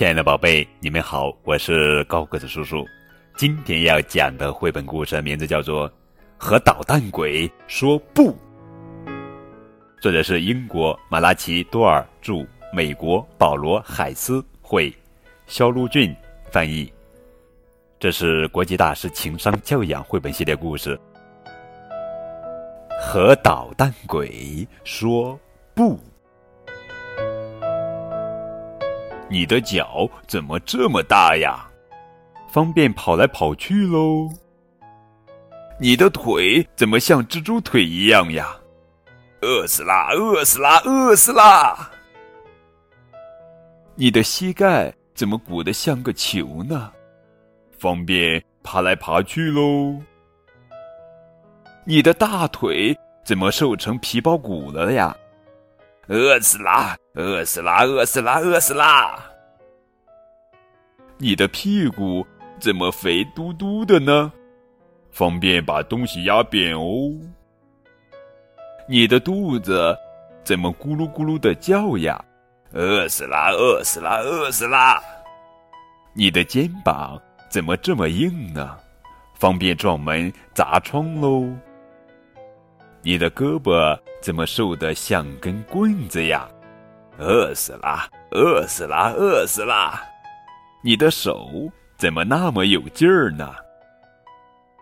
亲爱的宝贝，你们好，我是高个子叔叔。今天要讲的绘本故事名字叫做《和捣蛋鬼说不》，作者是英国马拉奇多尔著，美国保罗海斯绘，肖路俊翻译。这是国际大师情商教养绘本系列故事。和捣蛋鬼说不。你的脚怎么这么大呀？方便跑来跑去喽。你的腿怎么像蜘蛛腿一样呀？饿死啦！饿死啦！饿死啦！你的膝盖怎么鼓得像个球呢？方便爬来爬去喽。你的大腿怎么瘦成皮包骨了呀？饿死啦！饿死啦！饿死啦！饿死啦！你的屁股怎么肥嘟嘟的呢？方便把东西压扁哦。你的肚子怎么咕噜咕噜的叫呀？饿死啦！饿死啦！饿死啦！你的肩膀怎么这么硬呢？方便撞门砸窗喽。你的胳膊怎么瘦得像根棍子呀？饿死啦！饿死啦！饿死啦！你的手怎么那么有劲儿呢？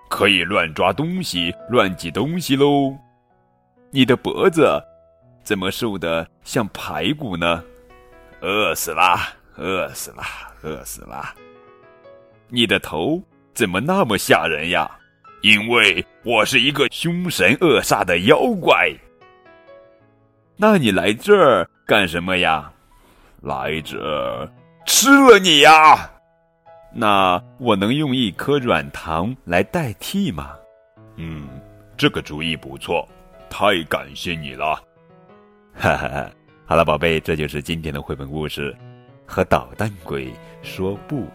可以乱抓东西、乱挤东西喽。你的脖子怎么瘦得像排骨呢？饿死啦！饿死啦！饿死啦！你的头怎么那么吓人呀？因为我是一个凶神恶煞的妖怪。那你来这儿干什么呀？来者吃了你呀？那我能用一颗软糖来代替吗？嗯，这个主意不错，太感谢你了。哈哈哈！好了，宝贝，这就是今天的绘本故事，和捣蛋鬼说不。